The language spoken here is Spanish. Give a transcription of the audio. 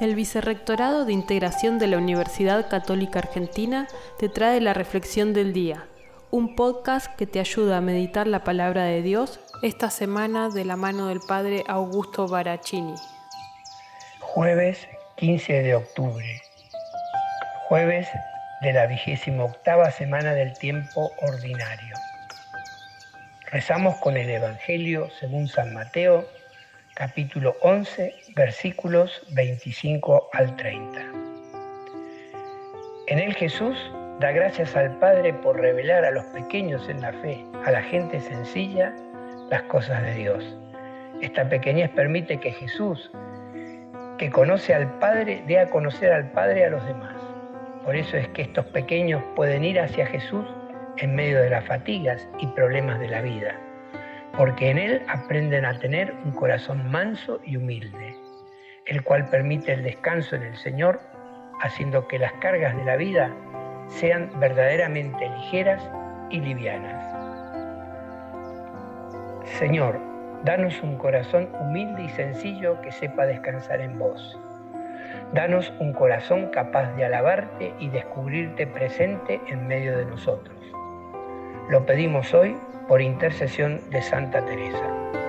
El Vicerrectorado de Integración de la Universidad Católica Argentina te trae la Reflexión del Día, un podcast que te ayuda a meditar la palabra de Dios esta semana de la mano del Padre Augusto Baracini. Jueves 15 de octubre, jueves de la vigésima octava semana del tiempo ordinario. Rezamos con el Evangelio según San Mateo capítulo 11, versículos 25 al 30. En él Jesús da gracias al Padre por revelar a los pequeños en la fe, a la gente sencilla, las cosas de Dios. Esta pequeñez permite que Jesús, que conoce al Padre, dé a conocer al Padre a los demás. Por eso es que estos pequeños pueden ir hacia Jesús en medio de las fatigas y problemas de la vida porque en él aprenden a tener un corazón manso y humilde, el cual permite el descanso en el Señor, haciendo que las cargas de la vida sean verdaderamente ligeras y livianas. Señor, danos un corazón humilde y sencillo que sepa descansar en vos. Danos un corazón capaz de alabarte y descubrirte presente en medio de nosotros. Lo pedimos hoy por intercesión de Santa Teresa.